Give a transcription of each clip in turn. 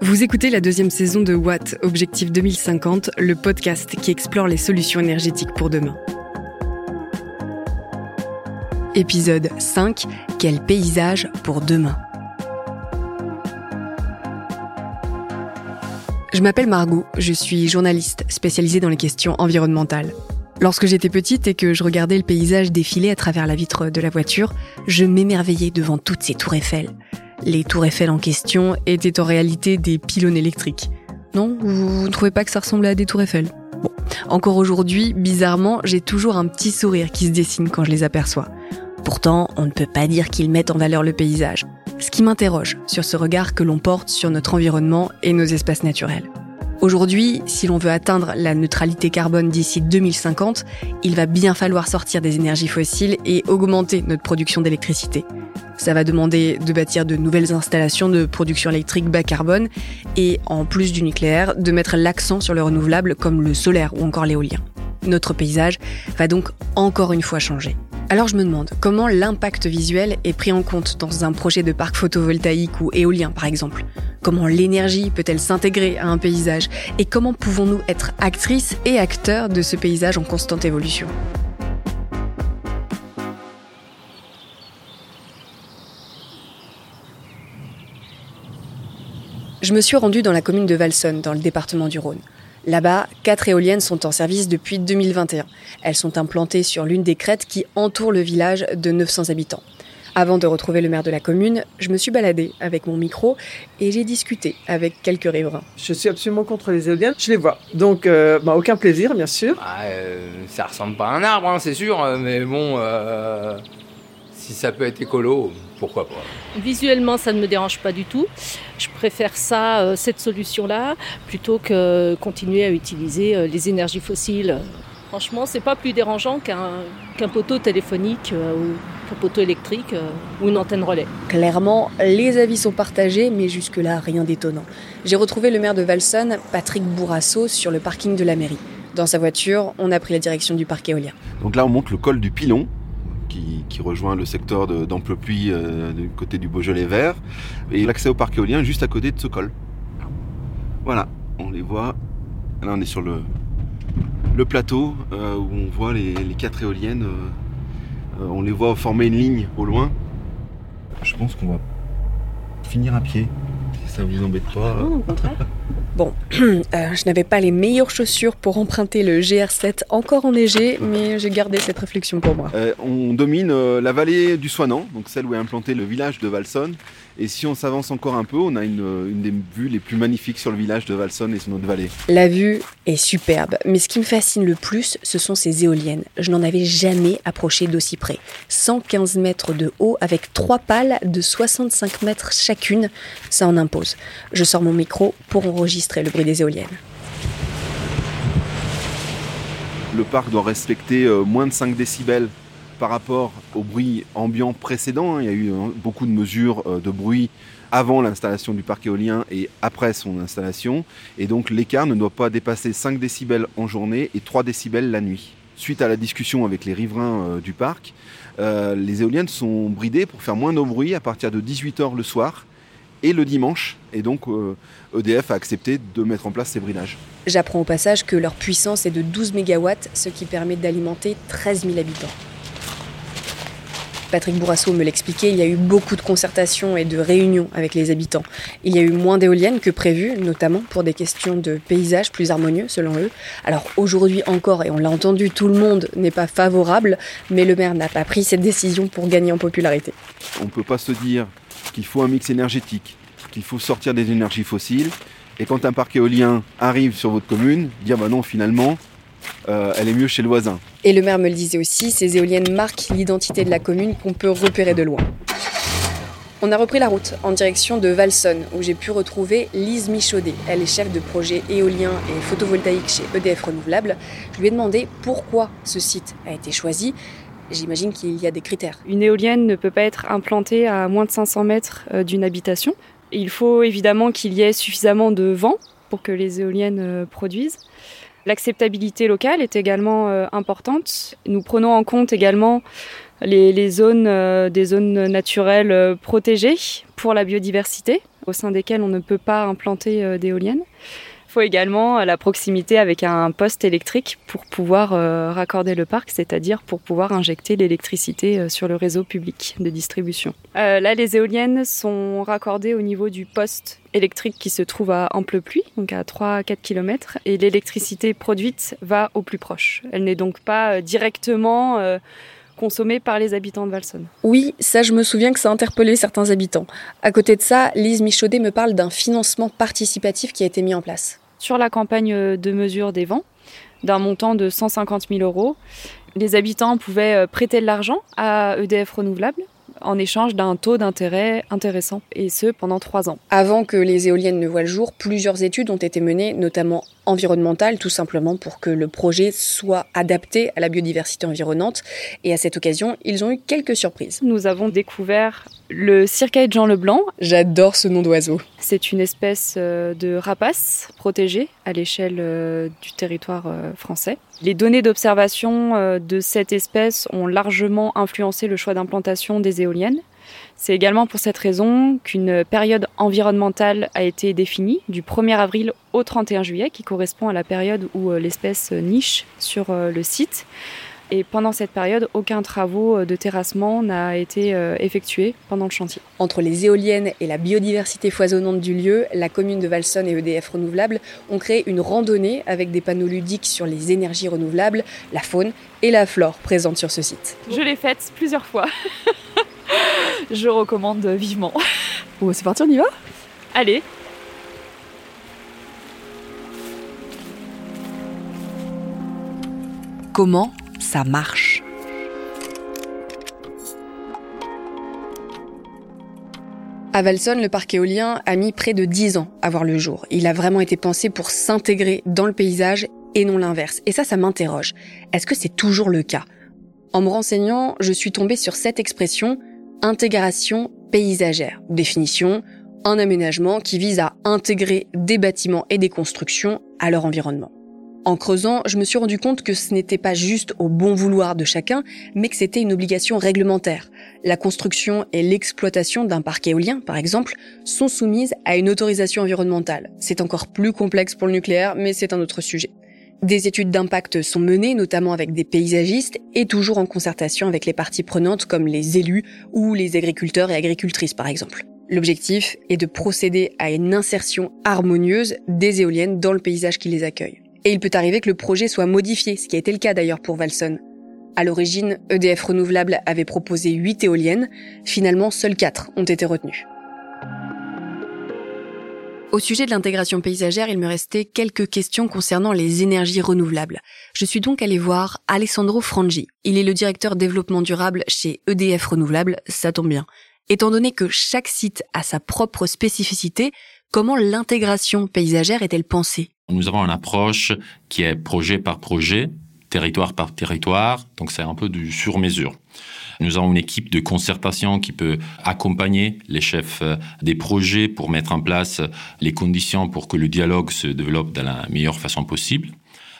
Vous écoutez la deuxième saison de Watt, Objectif 2050, le podcast qui explore les solutions énergétiques pour demain. Épisode 5, Quel paysage pour demain? Je m'appelle Margot, je suis journaliste spécialisée dans les questions environnementales. Lorsque j'étais petite et que je regardais le paysage défiler à travers la vitre de la voiture, je m'émerveillais devant toutes ces tours Eiffel. Les tours Eiffel en question étaient en réalité des pylônes électriques. Non Vous ne trouvez pas que ça ressemblait à des tours Eiffel? Bon, encore aujourd'hui, bizarrement, j'ai toujours un petit sourire qui se dessine quand je les aperçois. Pourtant, on ne peut pas dire qu'ils mettent en valeur le paysage. Ce qui m'interroge sur ce regard que l'on porte sur notre environnement et nos espaces naturels. Aujourd'hui, si l'on veut atteindre la neutralité carbone d'ici 2050, il va bien falloir sortir des énergies fossiles et augmenter notre production d'électricité. Ça va demander de bâtir de nouvelles installations de production électrique bas carbone et, en plus du nucléaire, de mettre l'accent sur le renouvelable comme le solaire ou encore l'éolien. Notre paysage va donc encore une fois changer. Alors je me demande comment l'impact visuel est pris en compte dans un projet de parc photovoltaïque ou éolien par exemple. Comment l'énergie peut-elle s'intégrer à un paysage et comment pouvons-nous être actrices et acteurs de ce paysage en constante évolution? Je me suis rendue dans la commune de Valsonne, dans le département du Rhône. Là-bas, quatre éoliennes sont en service depuis 2021. Elles sont implantées sur l'une des crêtes qui entoure le village de 900 habitants. Avant de retrouver le maire de la commune, je me suis baladée avec mon micro et j'ai discuté avec quelques riverains. Je suis absolument contre les éoliennes, je les vois. Donc, euh, bah, aucun plaisir, bien sûr. Ah, euh, ça ressemble pas à un arbre, hein, c'est sûr, mais bon, euh, si ça peut être écolo, pourquoi pas. Visuellement, ça ne me dérange pas du tout. Je préfère ça, euh, cette solution-là, plutôt que continuer à utiliser euh, les énergies fossiles. Franchement, c'est pas plus dérangeant qu'un poteau téléphonique euh, ou un poteau électrique ou une antenne relais. Clairement, les avis sont partagés, mais jusque-là, rien d'étonnant. J'ai retrouvé le maire de Valsonne, Patrick Bourrasso, sur le parking de la mairie. Dans sa voiture, on a pris la direction du parc éolien. Donc là, on monte le col du Pilon, qui, rejoint le secteur d'Amplepuis euh, du côté du Beaujolais vert, et l'accès au parc éolien juste à côté de ce col. Voilà, on les voit. Là, on est sur le, plateau euh, où on voit les, quatre éoliennes. Euh, on les voit former une ligne au loin. Je pense qu'on va finir à pied, si ça vous embête pas. Bon, euh, je n'avais pas les meilleures chaussures pour emprunter le GR7 encore enneigé, mais j'ai gardé cette réflexion pour moi. Euh, on domine euh, la vallée du Soinan, donc celle où est implanté le village de Valsonne. Et si on s'avance encore un peu, on a une, des vues les plus magnifiques sur le village de Valsonne et son autre vallée. La vue est superbe, mais ce qui me fascine le plus, ce sont ces éoliennes. Je n'en avais jamais approché d'aussi près. 115 mètres de haut avec trois pales de 65 mètres chacune, ça en impose. Je sors mon micro pour enregistrer le bruit des éoliennes. Le parc doit respecter euh, moins de 5 décibels par rapport au bruit ambiant précédent. Hein. Il y a eu hein, beaucoup de mesures euh, de bruit avant l'installation du parc éolien et après son installation. Et donc l'écart ne doit pas dépasser 5 décibels en journée et 3 décibels la nuit. Suite à la discussion avec les riverains euh, du parc, les éoliennes sont bridées pour faire moins de bruit à partir de 18h le soir et le dimanche. Et donc EDF e a accepté de mettre en place ces bridages. J'apprends au passage que leur puissance est de 12 MW, ce qui permet d'alimenter 13 000 habitants. Patrick Bourrasso me l'expliquait, il y a eu beaucoup de concertations et de réunions avec les habitants. Il y a eu moins d'éoliennes que prévu, notamment pour des questions de paysage plus harmonieux selon eux. Alors aujourd'hui encore, et on l'a entendu, tout le monde n'est pas favorable, mais le maire n'a pas pris cette décision pour gagner en popularité. On ne peut pas se dire qu'il faut un mix énergétique, qu'il faut sortir des énergies fossiles, et quand un parc éolien arrive sur votre commune, dire bah non finalement, euh, elle est mieux chez le voisin. Et le maire me le disait aussi, ces éoliennes marquent l'identité de la commune qu'on peut repérer de loin. On a repris la route en direction de Valsonne, où j'ai pu retrouver Lise Michaudet. Elle est chef de projet éolien et photovoltaïque chez EDF Renouvelable. Je lui ai demandé pourquoi ce site a été choisi. J'imagine qu'il y a des critères. Une éolienne ne peut pas être implantée à moins de 500 mètres euh, d'une habitation. Il faut évidemment qu'il y ait suffisamment de vent pour que les éoliennes euh, produisent. L'acceptabilité locale est également euh, importante. Nous prenons en compte également les, zones, des zones naturelles protégées pour la biodiversité, au sein desquelles on ne peut pas implanter d'éoliennes. Il faut également la proximité avec un poste électrique pour pouvoir euh, raccorder le parc, c'est-à-dire pour pouvoir injecter l'électricité euh, sur le réseau public de distribution. Euh, là, les éoliennes sont raccordées au niveau du poste électrique qui se trouve à Ample-Pluie, donc à 3-4 km, et l'électricité produite va au plus proche. Elle n'est donc pas directement consommée par les habitants de Valsonne. Oui, ça je me souviens que ça a interpellé certains habitants. À côté de ça, Lise Michaudet me parle d'un financement participatif qui a été mis en place. Sur la campagne de mesure des vents, d'un montant de 150 000 euros, les habitants pouvaient euh, prêter de l'argent à EDF Renouvelable en échange d'un taux d'intérêt intéressant, et ce pendant trois ans. Avant que les éoliennes ne voient le jour, plusieurs études ont été menées, notamment environnementales, tout simplement pour que le projet soit adapté à la biodiversité environnante. Et à cette occasion, ils ont eu quelques surprises. Nous avons découvert le circaille de Jean Leblanc. J'adore ce nom d'oiseau. C'est une espèce euh, de rapace protégée à l'échelle euh, du territoire euh, français. Les données d'observation de cette espèce ont largement influencé le choix d'implantation des éoliennes. C'est également pour cette raison qu'une période environnementale a été définie du 1er avril au 31 juillet, qui correspond à la période où l'espèce niche sur le site. Et pendant cette période, aucun travaux de terrassement n'a été euh, effectué pendant le chantier. Entre les éoliennes et la biodiversité foisonnante du lieu, la commune de Valsonne et EDF Renouvelables ont créé une randonnée avec des panneaux ludiques sur les énergies renouvelables, la faune et la flore présentes sur ce site. Je l'ai faite plusieurs fois. Je recommande vivement. Bon, c'est parti, on y va Allez Comment ça marche? À Valsonne, le parc éolien a mis près de 10 ans à voir le jour. Il a vraiment été pensé pour s'intégrer dans le paysage et non l'inverse. Et ça, ça m'interroge. Est-ce que c'est toujours le cas? En me renseignant, je suis tombée sur cette expression intégration paysagère. Définition, un aménagement qui vise à intégrer des bâtiments et des constructions à leur environnement. En creusant, je me suis rendu compte que ce n'était pas juste au bon vouloir de chacun, mais que c'était une obligation réglementaire. La construction et l'exploitation d'un parc éolien, par exemple, sont soumises à une autorisation environnementale. C'est encore plus complexe pour le nucléaire, mais c'est un autre sujet. Des études d'impact sont menées, notamment avec des paysagistes, et toujours en concertation avec les parties prenantes comme les élus ou les agriculteurs et agricultrices, par exemple. L'objectif est de procéder à une insertion harmonieuse des éoliennes dans le paysage qui les accueille. Et il peut arriver que le projet soit modifié, ce qui a été le cas d'ailleurs pour Valson. À l'origine, EDF Renouvelable avait proposé 8 éoliennes, finalement seules 4 ont été retenues. Au sujet de l'intégration paysagère, il me restait quelques questions concernant les énergies renouvelables. Je suis donc allé voir Alessandro Frangi. Il est le directeur développement durable chez EDF Renouvelable, ça tombe bien. Étant donné que chaque site a sa propre spécificité, comment l'intégration paysagère est-elle pensée? Nous avons une approche qui est projet par projet, territoire par territoire, donc c'est un peu du sur-mesure. Nous avons une équipe de concertation qui peut accompagner les chefs euh, des projets pour mettre en place les conditions pour que le dialogue se développe de la meilleure façon possible.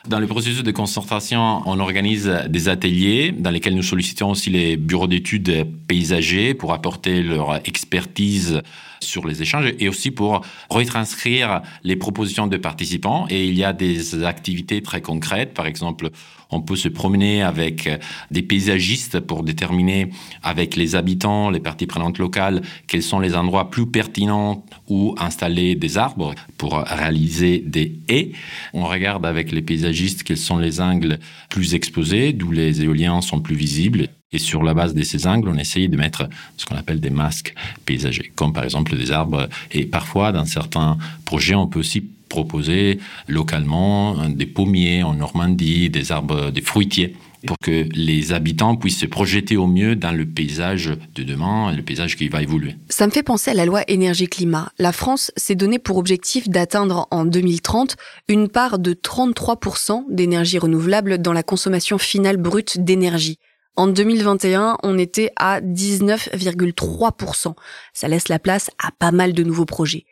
Dans le processus de concertation, on organise des ateliers dans lesquels nous sollicitons aussi les bureaux d'études paysagers pour apporter leur expertise sur les échanges et aussi pour retranscrire les propositions de participants. Et il y a des activités très concrètes. Par exemple, on peut se promener avec des paysagistes pour déterminer avec les habitants, les parties prenantes locales, quels sont les endroits plus pertinents où installer des arbres pour réaliser des haies. On regarde avec les paysagistes quels sont les angles plus exposés, d'où les éoliens sont plus visibles. Et sur la base de ces angles, on essaye de mettre ce qu'on appelle des masques paysagers, comme par exemple des arbres. Et parfois, dans certains projets, on peut aussi proposer localement des pommiers en Normandie, des arbres, des fruitiers pour que les habitants puissent se projeter au mieux dans le paysage de demain, le paysage qui va évoluer. Ça me fait penser à la loi énergie-climat. La France s'est donné pour objectif d'atteindre en 2030 une part de 33% d'énergie renouvelable dans la consommation finale brute d'énergie. En 2021, on était à 19,3%. Ça laisse la place à pas mal de nouveaux projets.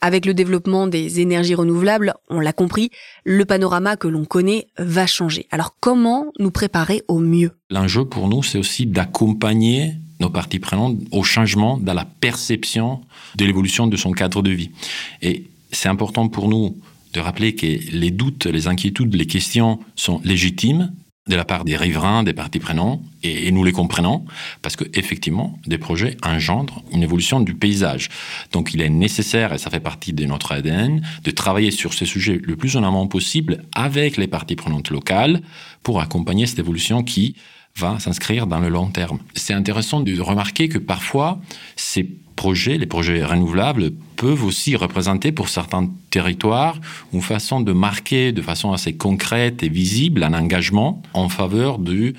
Avec le développement des énergies renouvelables, on l'a compris, le panorama que l'on connaît va changer. Alors comment nous préparer au mieux? L'enjeu pour nous, c'est aussi d'accompagner nos parties prenantes au changement dans la perception de l'évolution de son cadre de vie. Et c'est important pour nous de rappeler que les doutes, les inquiétudes, les questions sont légitimes de la part des riverains, des parties prenantes, et, nous les comprenons, parce que effectivement, des projets engendrent une évolution du paysage. Donc, il est nécessaire, et ça fait partie de notre ADN, de travailler sur ces sujets le plus en amont possible avec les parties prenantes locales pour accompagner cette évolution qui va s'inscrire dans le long terme. C'est intéressant de remarquer que parfois, ces projets, les projets renouvelables, peuvent aussi représenter pour certains territoires une façon de marquer de façon assez concrète et visible un engagement en faveur de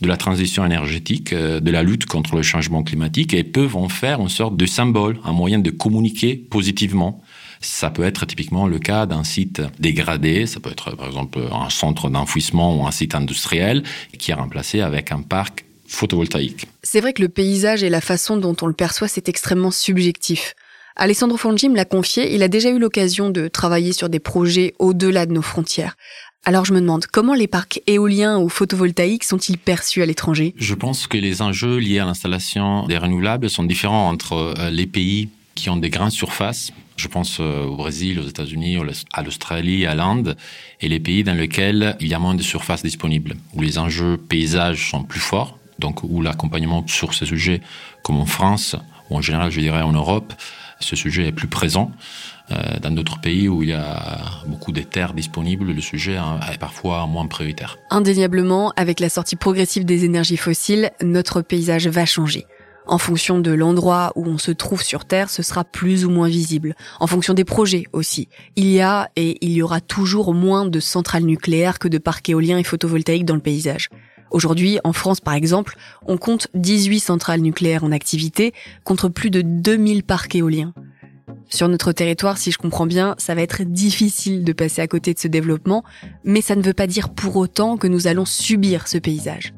la transition énergétique, euh, de la lutte contre le changement climatique et peuvent en faire une sorte de symbole, un moyen de communiquer positivement. Ça peut être typiquement le cas d'un site dégradé, ça peut être par exemple un centre d'enfouissement ou un site industriel qui est remplacé avec un parc photovoltaïque. C'est vrai que le paysage et la façon dont on le perçoit, c'est extrêmement subjectif. Alessandro Fongi me l'a confié, il a déjà eu l'occasion de travailler sur des projets au-delà de nos frontières. Alors je me demande, comment les parcs éoliens ou photovoltaïques sont-ils perçus à l'étranger? Je pense que les enjeux liés à l'installation des renouvelables sont différents entre euh, les pays qui ont des grandes surfaces, je pense euh, au Brésil, aux États-Unis, à l'Australie, à l'Inde, et les pays dans lesquels il y a moins de surfaces disponibles, où les enjeux paysages sont plus forts, donc où l'accompagnement sur ces sujets, comme en France, ou en général, je dirais en Europe, ce sujet est plus présent. Euh, dans d'autres pays où il y a beaucoup de terres disponibles, le sujet est parfois moins prioritaire. Indéniablement, avec la sortie progressive des énergies fossiles, notre paysage va changer. En fonction de l'endroit où on se trouve sur Terre, ce sera plus ou moins visible. En fonction des projets aussi. Il y a et il y aura toujours moins de centrales nucléaires que de parcs éoliens et photovoltaïques dans le paysage. Aujourd'hui, en France par exemple, on compte 18 centrales nucléaires en activité contre plus de 2000 parcs éoliens. Sur notre territoire, si je comprends bien, ça va être difficile de passer à côté de ce développement, mais ça ne veut pas dire pour autant que nous allons subir ce paysage.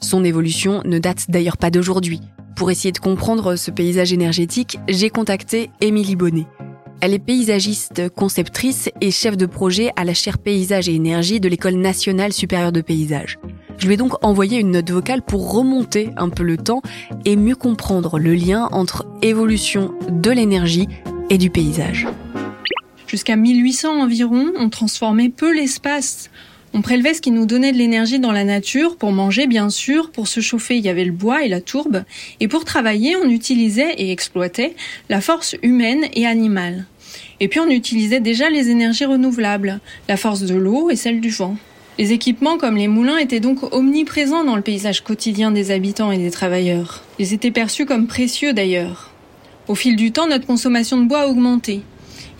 Son évolution ne date d'ailleurs pas d'aujourd'hui. Pour essayer de comprendre ce paysage énergétique, j'ai contacté Émilie Bonnet. Elle est paysagiste, conceptrice et chef de projet à la chaire paysage et énergie de l'École nationale supérieure de paysage. Je lui ai donc envoyé une note vocale pour remonter un peu le temps et mieux comprendre le lien entre évolution de l'énergie et du paysage. Jusqu'à 1800 environ, on transformait peu l'espace. On prélevait ce qui nous donnait de l'énergie dans la nature, pour manger bien sûr, pour se chauffer il y avait le bois et la tourbe, et pour travailler on utilisait et exploitait la force humaine et animale. Et puis on utilisait déjà les énergies renouvelables, la force de l'eau et celle du vent. Les équipements comme les moulins étaient donc omniprésents dans le paysage quotidien des habitants et des travailleurs. Ils étaient perçus comme précieux d'ailleurs. Au fil du temps, notre consommation de bois a augmenté.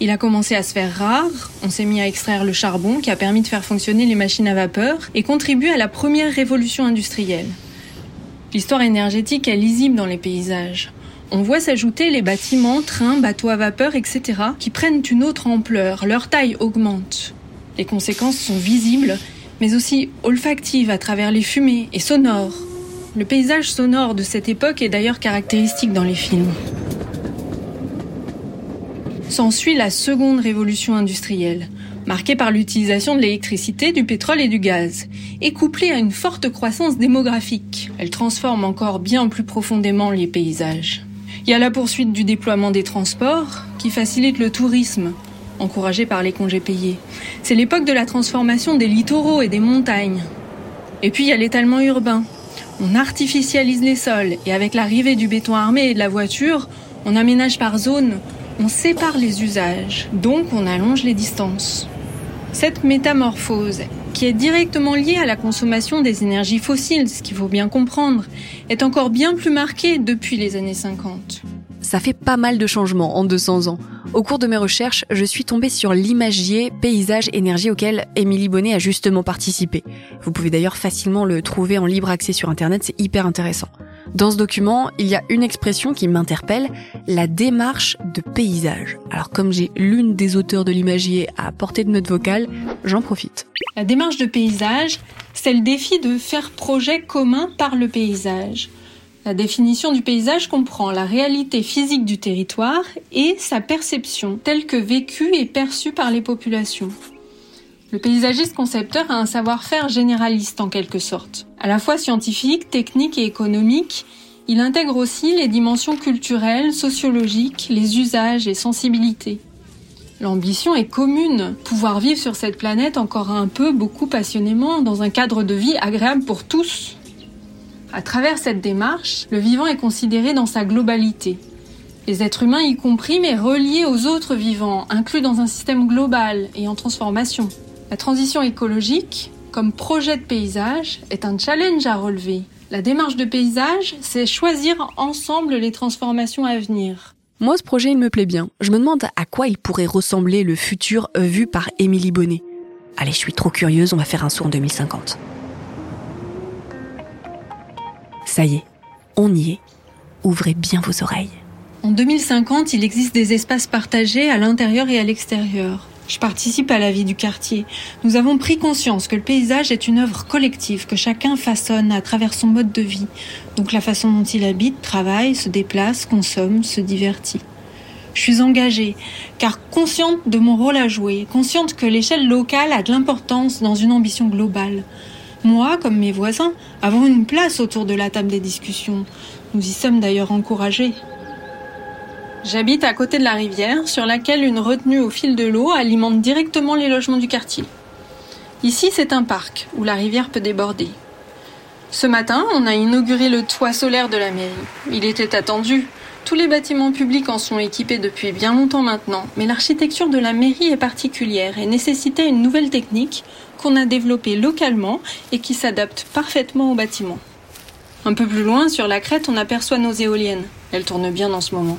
Il a commencé à se faire rare, on s'est mis à extraire le charbon qui a permis de faire fonctionner les machines à vapeur et contribué à la première révolution industrielle. L'histoire énergétique est lisible dans les paysages. On voit s'ajouter les bâtiments, trains, bateaux à vapeur, etc., qui prennent une autre ampleur, leur taille augmente. Les conséquences sont visibles mais aussi olfactive à travers les fumées et sonore. Le paysage sonore de cette époque est d'ailleurs caractéristique dans les films. S'ensuit la seconde révolution industrielle, marquée par l'utilisation de l'électricité, du pétrole et du gaz, et couplée à une forte croissance démographique. Elle transforme encore bien plus profondément les paysages. Il y a la poursuite du déploiement des transports, qui facilite le tourisme, encouragé par les congés payés. C'est l'époque de la transformation des littoraux et des montagnes. Et puis il y a l'étalement urbain. On artificialise les sols et avec l'arrivée du béton armé et de la voiture, on aménage par zone, on sépare les usages, donc on allonge les distances. Cette métamorphose, qui est directement liée à la consommation des énergies fossiles, ce qu'il faut bien comprendre, est encore bien plus marquée depuis les années 50 ça fait pas mal de changements en 200 ans. Au cours de mes recherches, je suis tombée sur l'imagier paysage énergie auquel Émilie Bonnet a justement participé. Vous pouvez d'ailleurs facilement le trouver en libre accès sur Internet, c'est hyper intéressant. Dans ce document, il y a une expression qui m'interpelle, la démarche de paysage. Alors comme j'ai l'une des auteurs de l'imagier à portée de note vocale, j'en profite. La démarche de paysage, c'est le défi de faire projet commun par le paysage La définition du paysage comprend la réalité physique du territoire et sa perception telle que vécue et perçue par les populations. Le paysagiste concepteur a un savoir-faire généraliste en quelque sorte. À la fois scientifique, technique et économique, il intègre aussi les dimensions culturelles, sociologiques, les usages et sensibilités. L'ambition est commune, pouvoir vivre sur cette planète encore un peu, beaucoup passionnément, dans un cadre de vie agréable pour tous. À travers cette démarche, le vivant est considéré dans sa globalité. Les êtres humains y compris, mais reliés aux autres vivants, inclus dans un système global et en transformation. La transition écologique, comme projet de paysage, est un challenge à relever. La démarche de paysage, c'est choisir ensemble les transformations à venir. Moi, ce projet, il me plaît bien. Je me demande à quoi il pourrait ressembler le futur vu par Émilie Bonnet. Allez, je suis trop curieuse, on va faire un saut en 2050. Ça y est, on y est. Ouvrez bien vos oreilles. En 2050, il existe des espaces partagés à l'intérieur et à l'extérieur. Je participe à la vie du quartier. Nous avons pris conscience que le paysage est une œuvre collective que chacun façonne à travers son mode de vie, donc la façon dont il habite, travaille, se déplace, consomme, se divertit. Je suis engagée, car consciente de mon rôle à jouer, consciente que l'échelle locale a de l'importance dans une ambition globale. Moi, comme mes voisins, avons une place autour de la table des discussions. Nous y sommes d'ailleurs encouragés. J'habite à côté de la rivière, sur laquelle une retenue au fil de l'eau alimente directement les logements du quartier. Ici, c'est un parc où la rivière peut déborder. Ce matin, on a inauguré le toit solaire de la mairie. Il était attendu. Tous les bâtiments publics en sont équipés depuis bien longtemps maintenant, mais l'architecture de la mairie est particulière et nécessitait une nouvelle technique qu'on a développée localement et qui s'adapte parfaitement aux bâtiments. Un peu plus loin, sur la crête, on aperçoit nos éoliennes. Elles tournent bien en ce moment.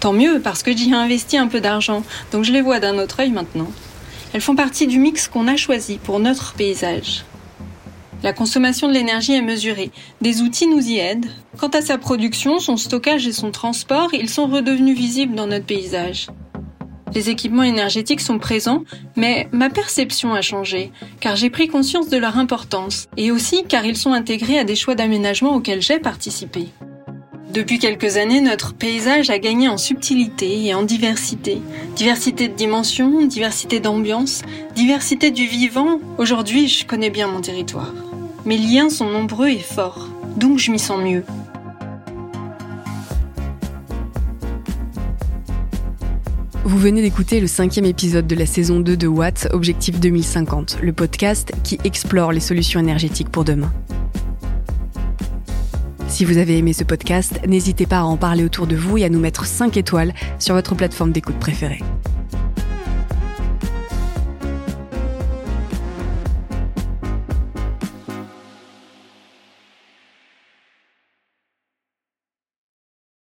Tant mieux, parce que j'y ai investi un peu d'argent, donc je les vois d'un autre œil maintenant. Elles font partie du mix qu'on a choisi pour notre paysage. La consommation de l'énergie est mesurée. Des outils nous y aident. Quant à sa production, son stockage et son transport, ils sont redevenus visibles dans notre paysage. Les équipements énergétiques sont présents, mais ma perception a changé, car j'ai pris conscience de leur importance, et aussi car ils sont intégrés à des choix d'aménagement auxquels j'ai participé. Depuis quelques années, notre paysage a gagné en subtilité et en diversité. Diversité de dimensions, diversité d'ambiance, diversité du vivant. Aujourd'hui, je connais bien mon territoire. Mes liens sont nombreux et forts, donc je m'y sens mieux. Vous venez d'écouter le cinquième épisode de la saison 2 de Watt Objectif 2050, le podcast qui explore les solutions énergétiques pour demain. Si vous avez aimé ce podcast, n'hésitez pas à en parler autour de vous et à nous mettre 5 étoiles sur votre plateforme d'écoute préférée.